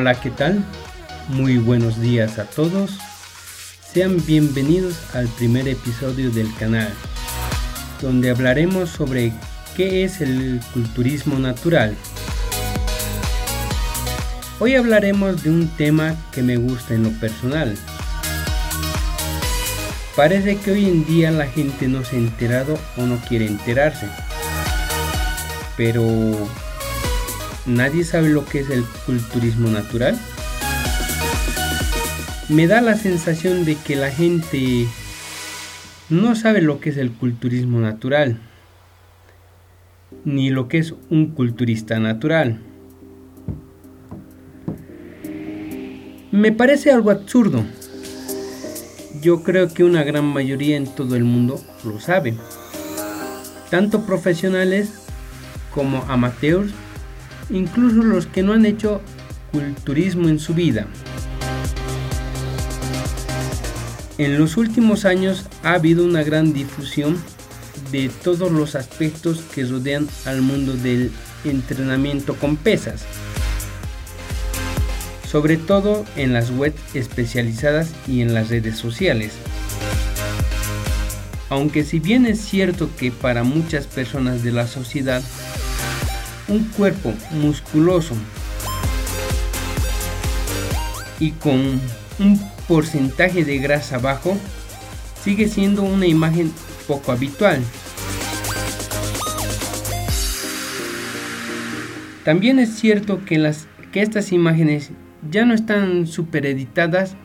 Hola, ¿qué tal? Muy buenos días a todos. Sean bienvenidos al primer episodio del canal, donde hablaremos sobre qué es el culturismo natural. Hoy hablaremos de un tema que me gusta en lo personal. Parece que hoy en día la gente no se ha enterado o no quiere enterarse. Pero nadie sabe lo que es el culturismo natural. Me da la sensación de que la gente no sabe lo que es el culturismo natural, ni lo que es un culturista natural. Me parece algo absurdo. Yo creo que una gran mayoría en todo el mundo lo sabe. Tanto profesionales como amateurs incluso los que no han hecho culturismo en su vida. En los últimos años ha habido una gran difusión de todos los aspectos que rodean al mundo del entrenamiento con pesas, sobre todo en las webs especializadas y en las redes sociales. Aunque si bien es cierto que para muchas personas de la sociedad un cuerpo musculoso y con un porcentaje de grasa bajo sigue siendo una imagen poco habitual. También es cierto que, las, que estas imágenes ya no están supereditadas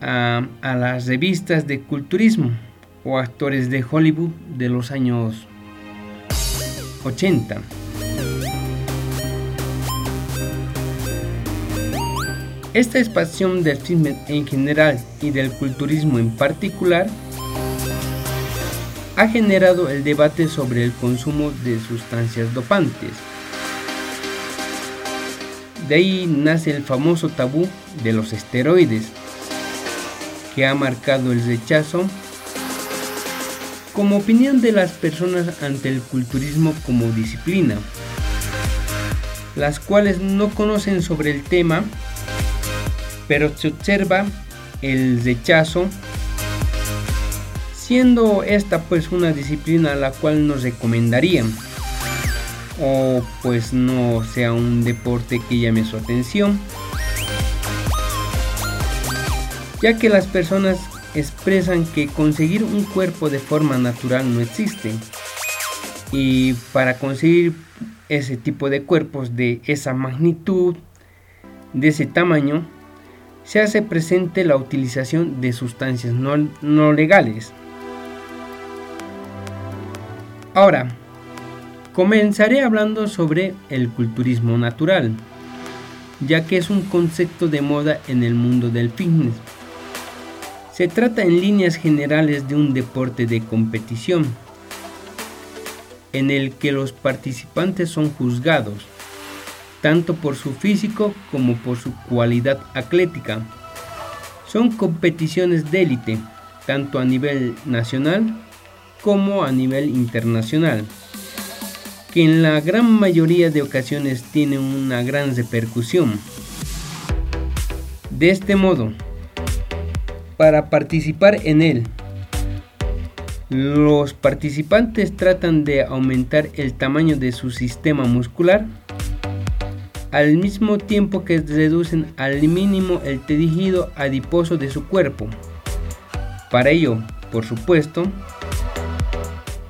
a, a las revistas de culturismo o actores de Hollywood de los años 80. Esta expansión del fitness en general y del culturismo en particular ha generado el debate sobre el consumo de sustancias dopantes. De ahí nace el famoso tabú de los esteroides, que ha marcado el rechazo como opinión de las personas ante el culturismo como disciplina, las cuales no conocen sobre el tema, pero se observa el rechazo, siendo esta pues una disciplina a la cual nos recomendarían, o pues no sea un deporte que llame su atención, ya que las personas expresan que conseguir un cuerpo de forma natural no existe. Y para conseguir ese tipo de cuerpos de esa magnitud, de ese tamaño, se hace presente la utilización de sustancias no, no legales. Ahora, comenzaré hablando sobre el culturismo natural, ya que es un concepto de moda en el mundo del fitness se trata en líneas generales de un deporte de competición, en el que los participantes son juzgados, tanto por su físico como por su cualidad atlética. Son competiciones de élite, tanto a nivel nacional como a nivel internacional, que en la gran mayoría de ocasiones tienen una gran repercusión. De este modo, para participar en él. Los participantes tratan de aumentar el tamaño de su sistema muscular al mismo tiempo que reducen al mínimo el tejido adiposo de su cuerpo. Para ello, por supuesto,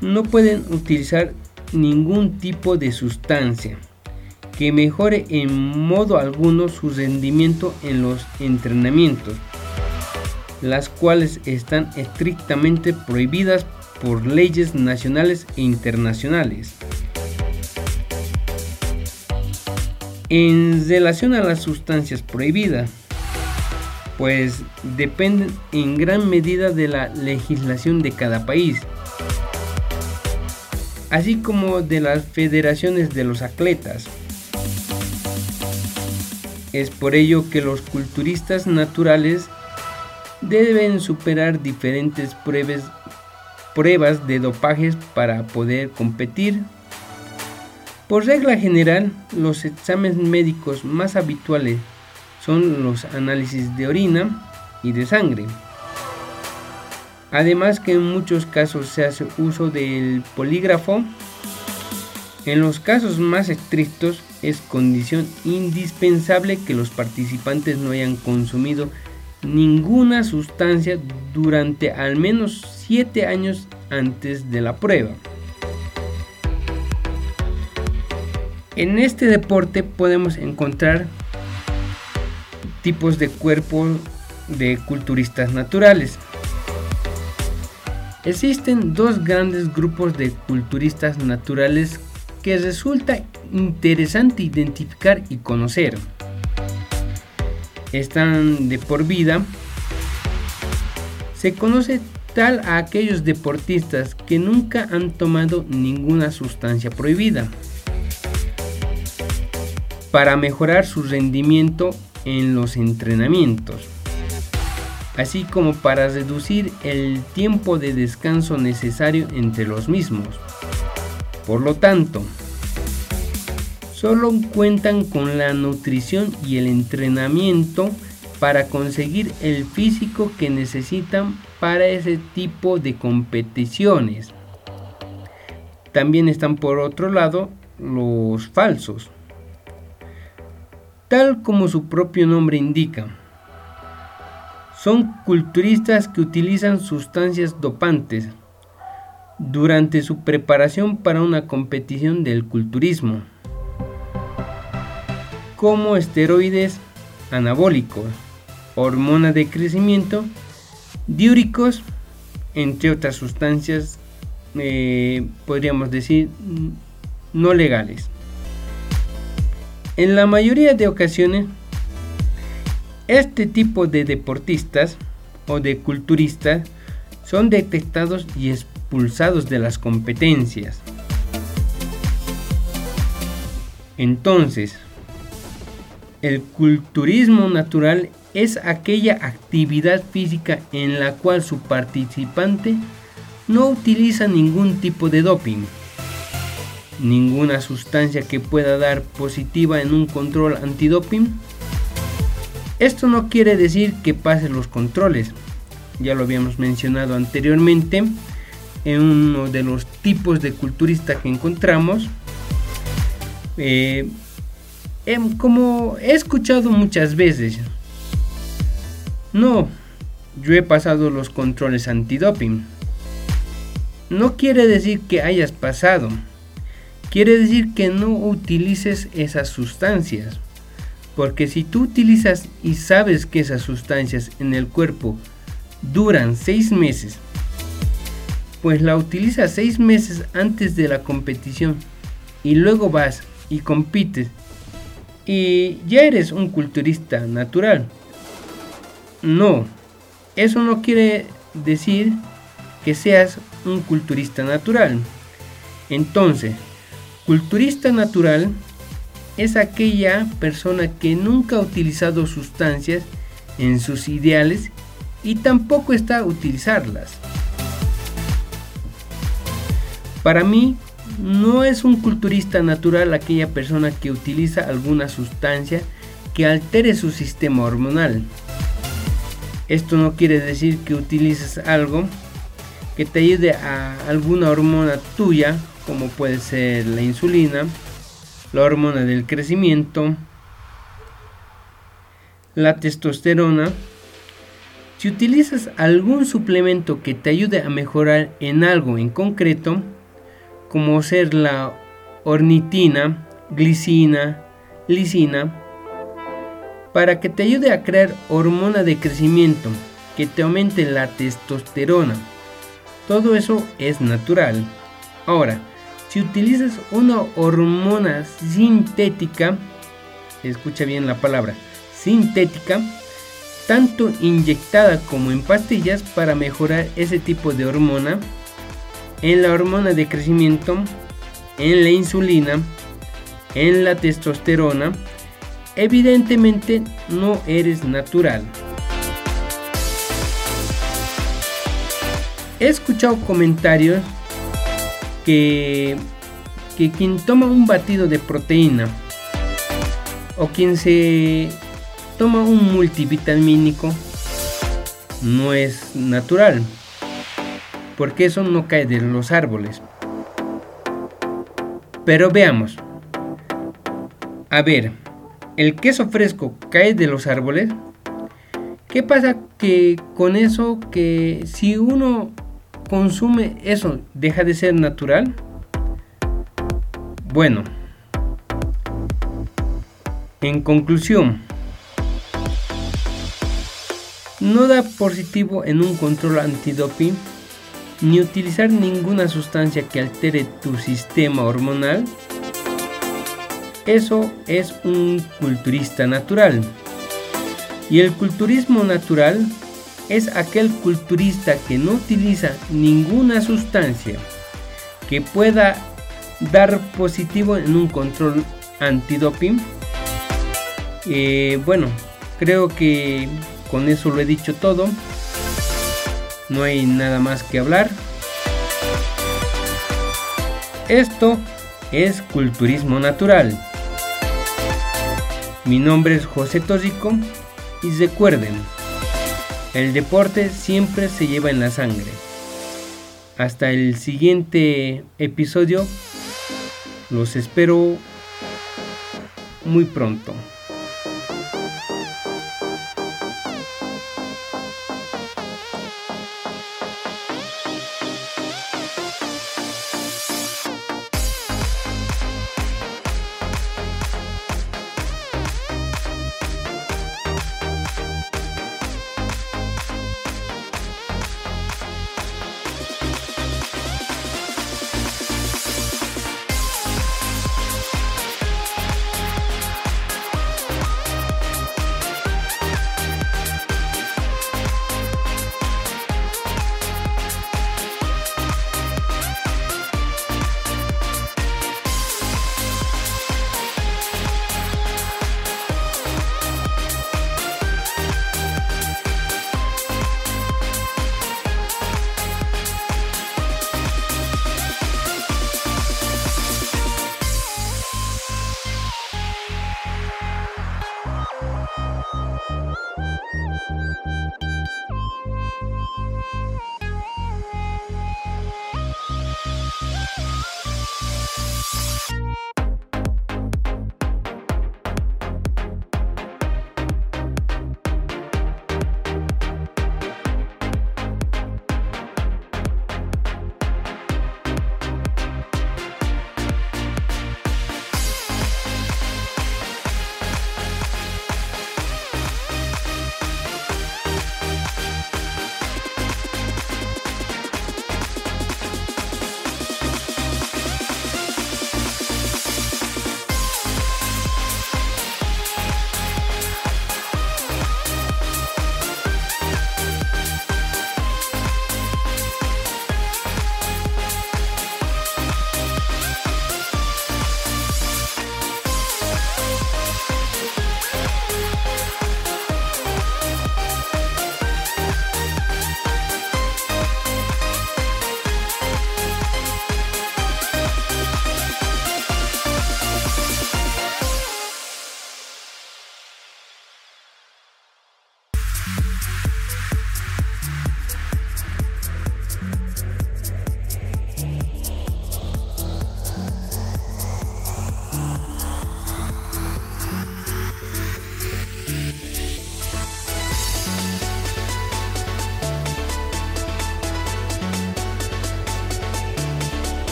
no pueden utilizar ningún tipo de sustancia que mejore en modo alguno su rendimiento en los entrenamientos las cuales están estrictamente prohibidas por leyes nacionales e internacionales. En relación a las sustancias prohibidas, pues dependen en gran medida de la legislación de cada país, así como de las federaciones de los atletas. Es por ello que los culturistas naturales deben superar diferentes pruebas, de dopajes para poder competir. Por regla general, los exámenes médicos más habituales son los análisis de orina y de sangre. Además que en muchos casos se hace uso del polígrafo. En los casos más estrictos es condición indispensable que los participantes no hayan consumido ninguna sustancia durante al menos 7 años antes de la prueba. En este deporte podemos encontrar tipos de cuerpo de culturistas naturales. Existen dos grandes grupos de culturistas naturales que resulta interesante identificar y conocer. Están de por vida. Se conoce tal a aquellos deportistas que nunca han tomado ninguna sustancia prohibida para mejorar su rendimiento en los entrenamientos, así como para reducir el tiempo de descanso necesario entre los mismos. Por lo tanto, solo cuentan con la nutrición y el entrenamiento para conseguir el físico que necesitan para ese tipo de competiciones. También están por otro lado los falsos, tal como su propio nombre indica. Son culturistas que utilizan sustancias dopantes durante su preparación para una competición del culturismo, como esteroides anabólicos, hormonas de crecimiento, diúricos, entre otras sustancias, eh, podríamos decir, no legales. En la mayoría de ocasiones, este tipo de deportistas o de culturistas son detectados y expulsados de las competencias. Entonces, el culturismo natural es aquella actividad física en la cual su participante no utiliza ningún tipo de doping ninguna sustancia que pueda dar positiva en un control antidoping. Esto no quiere decir que pasen los controles, ya lo habíamos mencionado anteriormente en uno de los tipos de culturista que encontramos. Eh, em, como he escuchado muchas veces, no, yo he pasado los controles antidoping. No quiere decir que hayas pasado Quiere decir que no utilices esas sustancias. Porque si tú utilizas y sabes que esas sustancias en el cuerpo duran 6 meses, pues la utilizas 6 meses antes de la competición y luego vas y compites y ya eres un culturista natural. No, eso no quiere decir que seas un culturista natural. Entonces, Culturista natural es aquella persona que nunca ha utilizado sustancias en sus ideales y tampoco está a utilizarlas. Para mí, no es un culturista natural aquella persona que utiliza alguna sustancia que altere su sistema hormonal. Esto no quiere decir que utilices algo que te ayude a alguna hormona tuya como puede ser la insulina, la hormona del crecimiento, la testosterona. Si utilizas algún suplemento que te ayude a mejorar en algo en concreto, como ser la ornitina, glicina, lisina, para que te ayude a crear hormona de crecimiento, que te aumente la testosterona. Todo eso es natural. Ahora, si utilizas una hormona sintética, escucha bien la palabra, sintética, tanto inyectada como en pastillas para mejorar ese tipo de hormona, en la hormona de crecimiento, en la insulina, en la testosterona, evidentemente no eres natural. He escuchado comentarios que, que quien toma un batido de proteína o quien se toma un multivitamínico no es natural, porque eso no cae de los árboles. Pero veamos. A ver, ¿el queso fresco cae de los árboles? ¿Qué pasa que con eso que si uno consume eso deja de ser natural? Bueno, en conclusión, no da positivo en un control antidoping ni utilizar ninguna sustancia que altere tu sistema hormonal. Eso es un culturista natural. Y el culturismo natural es aquel culturista que no utiliza ninguna sustancia que pueda dar positivo en un control antidoping. Eh, bueno, creo que con eso lo he dicho todo. No hay nada más que hablar. Esto es culturismo natural. Mi nombre es José Tóxico y recuerden, el deporte siempre se lleva en la sangre. Hasta el siguiente episodio. Los espero muy pronto.